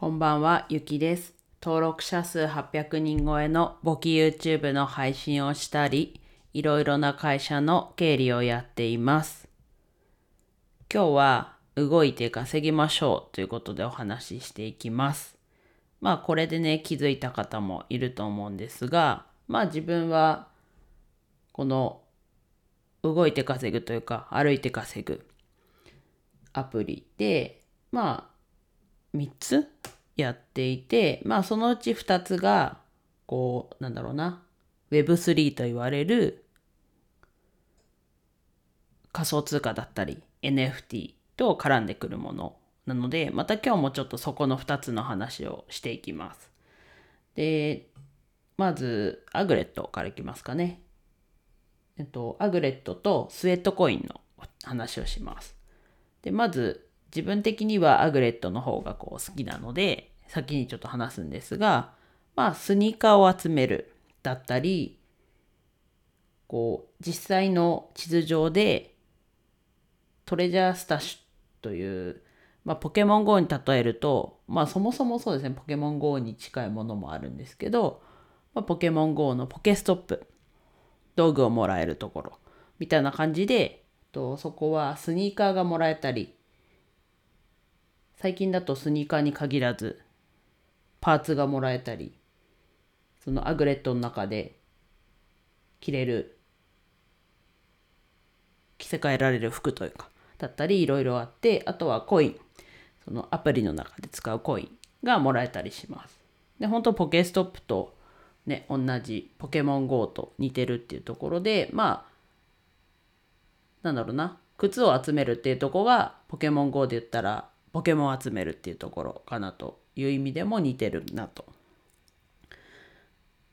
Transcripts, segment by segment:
こんばんは、ゆきです。登録者数800人超えの簿記 YouTube の配信をしたり、いろいろな会社の経理をやっています。今日は動いて稼ぎましょうということでお話ししていきます。まあこれでね、気づいた方もいると思うんですが、まあ自分はこの動いて稼ぐというか歩いて稼ぐアプリで、まあ3つやっていて、まあそのうち2つが、こう、なんだろうな、Web3 と言われる仮想通貨だったり NFT と絡んでくるものなので、また今日もちょっとそこの2つの話をしていきます。で、まず、アグレットからいきますかね。えっと、アグレットとスウェットコインの話をします。で、まず、自分的にはアグレットの方がこう好きなので、先にちょっと話すんですが、まあ、スニーカーを集めるだったり、こう、実際の地図上で、トレジャースタッシュという、まあ、ポケモン GO に例えると、まあ、そもそもそうですね、ポケモン GO に近いものもあるんですけど、まあ、ポケモン GO のポケストップ、道具をもらえるところ、みたいな感じで、とそこはスニーカーがもらえたり、最近だとスニーカーに限らずパーツがもらえたりそのアグレットの中で着れる着せ替えられる服というかだったりいろいろあってあとはコイン。そのアプリの中で使うコインがもらえたりします。で本当ポケストップとね同じポケモン GO と似てるっていうところでまあなんだろうな靴を集めるっていうとこがポケモン GO で言ったらポケモンを集めるっていうところかなという意味でも似てるなと。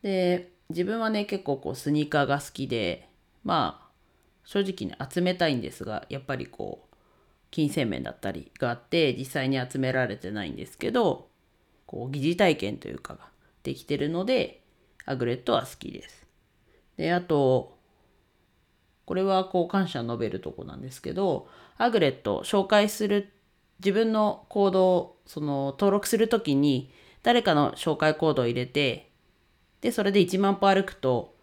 で自分はね結構こうスニーカーが好きでまあ正直ね集めたいんですがやっぱりこう金銭面だったりがあって実際に集められてないんですけどこう疑似体験というかができてるのでアグレットは好きです。であとこれはこう感謝述べるとこなんですけどアグレット紹介する自分のコードをその登録するときに誰かの紹介コードを入れてでそれで1万歩歩くと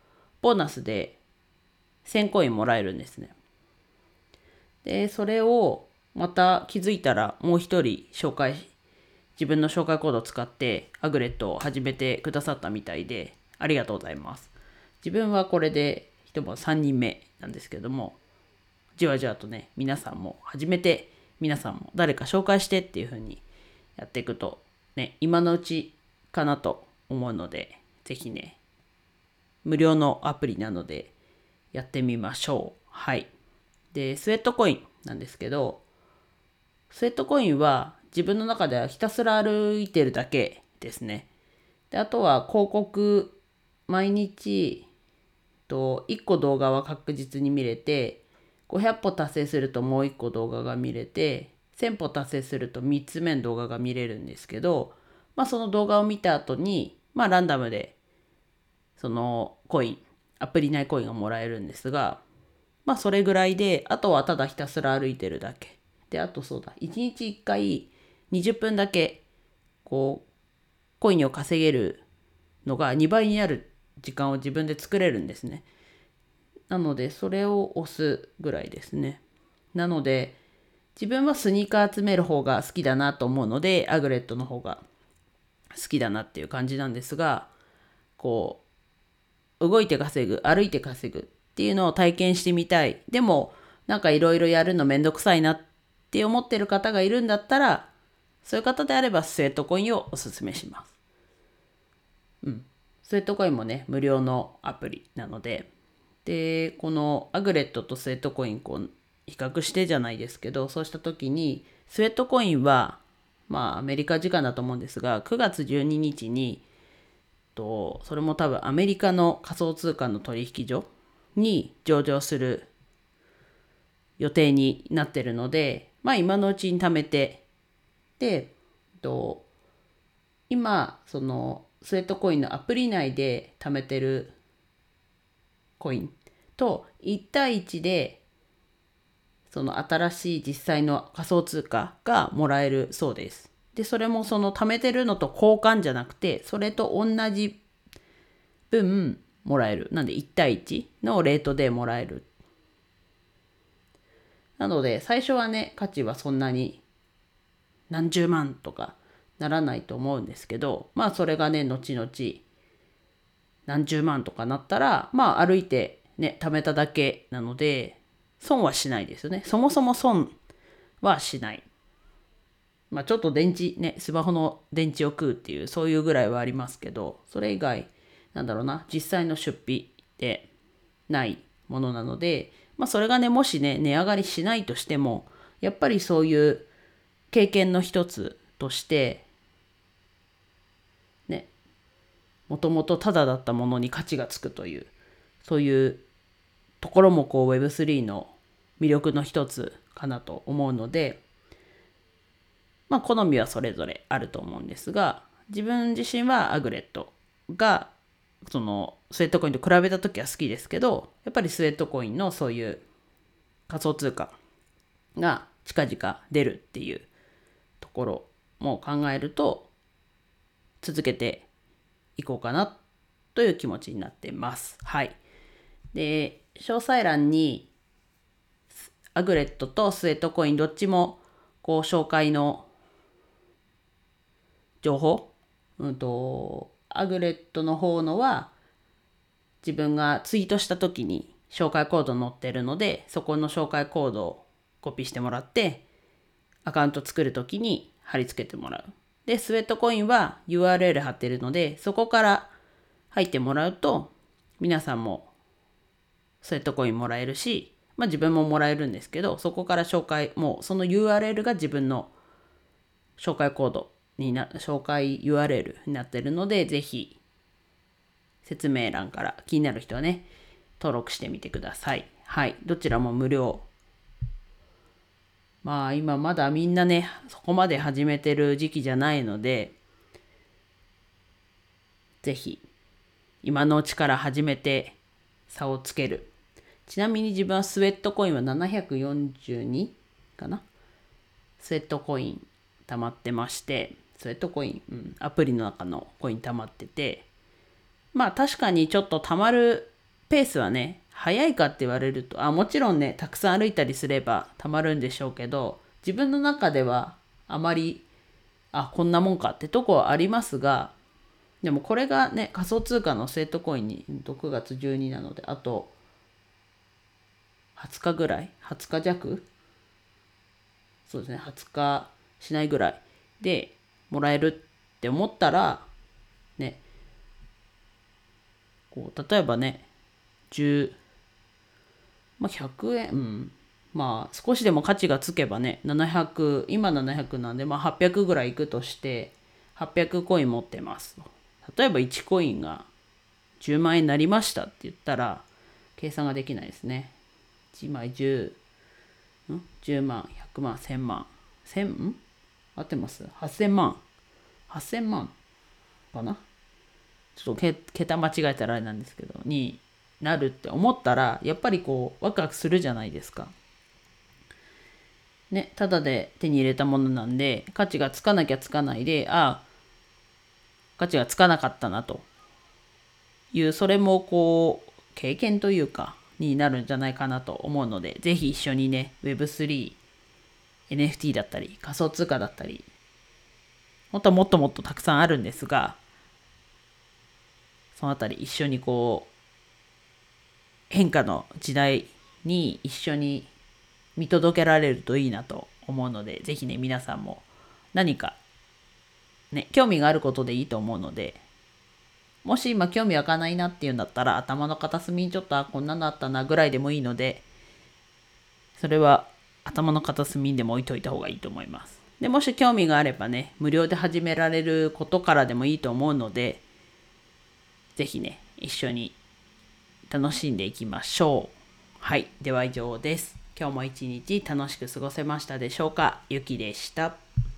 ボーナスで1000コインもらえるんですね。でそれをまた気づいたらもう一人紹介自分の紹介コードを使ってアグレットを始めてくださったみたいでありがとうございます。自分はこれで一晩3人目なんですけどもじわじわとね皆さんも始めて皆さんも誰か紹介してっていう風にやっていくとね今のうちかなと思うので是非ね無料のアプリなのでやってみましょう。はい。でスウェットコインなんですけどスウェットコインは自分の中ではひたすら歩いてるだけですね。であとは広告毎日と1個動画は確実に見れて500歩達成するともう1個動画が見れて1000歩達成すると3つ目の動画が見れるんですけど、まあ、その動画を見た後にまあランダムでそのコインアプリ内コインがもらえるんですがまあそれぐらいであとはただひたすら歩いてるだけであとそうだ1日1回20分だけこうコインを稼げるのが2倍になる時間を自分で作れるんですね。なので、それを押すぐらいですね。なので、自分はスニーカー集める方が好きだなと思うので、アグレットの方が好きだなっていう感じなんですが、こう、動いて稼ぐ、歩いて稼ぐっていうのを体験してみたい。でも、なんかいろいろやるのめんどくさいなって思ってる方がいるんだったら、そういう方であればスウェットコインをおすすめします。うん。スウェットコインもね、無料のアプリなので、で、このアグレットとスウェットコインこう比較してじゃないですけど、そうした時に、スウェットコインは、まあアメリカ時間だと思うんですが、9月12日に、とそれも多分アメリカの仮想通貨の取引所に上場する予定になってるので、まあ今のうちに貯めて、で、と今、そのスウェットコインのアプリ内で貯めてるコイン。と1対1でその新しい実際の仮想通貨がもらえるそうです。でそれもその貯めてるのと交換じゃなくてそれと同じ分もらえる。なんで1対1のレートでもらえる。なので最初はね価値はそんなに何十万とかならないと思うんですけどまあそれがね後々何十万とかなったらまあ歩いてね貯めただけなので損はしないですよね。そもそも損はしない。まあちょっと電池ねスマホの電池を食うっていうそういうぐらいはありますけどそれ以外なんだろうな実際の出費でないものなのでまあそれがねもしね値上がりしないとしてもやっぱりそういう経験の一つとしてねもともとタダだったものに価値がつくというそういうところもこう Web3 の魅力の一つかなと思うのでまあ好みはそれぞれあると思うんですが自分自身はアグレットがそのスウェットコインと比べた時は好きですけどやっぱりスウェットコインのそういう仮想通貨が近々出るっていうところも考えると続けていこうかなという気持ちになってます。はい。で、詳細欄にアグレットとスウェットコインどっちもこう紹介の情報、うんと、アグレットの方のは自分がツイートした時に紹介コード載ってるのでそこの紹介コードをコピーしてもらってアカウント作る時に貼り付けてもらう。で、スウェットコインは URL 貼ってるのでそこから入ってもらうと皆さんもスウェットコインもらえるし、まあ自分ももらえるんですけどそこから紹介もうその URL が自分の紹介コードにな、紹介 URL になってるので、ぜひ説明欄から気になる人はね、登録してみてください。はい。どちらも無料。まあ今まだみんなね、そこまで始めてる時期じゃないので、ぜひ今のうちから始めて差をつける。ちなみに自分はスウェットコインは742かな？スウェットコイン溜まってまして、スウェットコイン、うん、アプリの中のコイン溜まってて、まあ確かにちょっと溜まるペースはね、早いかって言われると、あ、もちろんね、たくさん歩いたりすれば溜まるんでしょうけど、自分の中ではあまり、あ、こんなもんかってとこはありますが、でもこれがね、仮想通貨のスウェットコインに6月12なので、あと20日ぐらい ?20 日弱？そうですね、20日しないぐらいで、もらえるって思ったらねこう例えばね10まあ100円うん。まあ少しでも価値がつけばね700今700なんでまあ800ぐらいいくとして800コイン持ってます。例えば1コインが10万円になりましたって言ったら計算ができないですね。1枚10 10万100万1000万。1000ん？合ってます ?8000 万。8000万かな？ちょっと桁間違えたらあれなんですけど、になるって思ったら、やっぱりこう、ワクワクするじゃないですか。ね、ただで手に入れたものなんで、価値がつかなきゃつかないで、ああ、価値がつかなかったなという、それもこう、経験というか、になるんじゃないかなと思うので、ぜひ一緒にね、Web3、NFT だったり、仮想通貨だったり、本当はもっともっとたくさんあるんですが、そのあたり一緒にこう、変化の時代に一緒に見届けられるといいなと思うので、ぜひね、皆さんも何か、ね、興味があることでいいと思うので、もし今興味湧かないなっていうんだったら、頭の片隅にちょっと、あ、こんなのあったなぐらいでもいいので、それは頭の片隅にでも置いといた方がいいと思います。で、もし興味があればね、無料で始められることからでもいいと思うので、ぜひね、一緒に楽しんでいきましょう。はい。では以上です。今日も一日楽しく過ごせましたでしょうか？ゆきでした。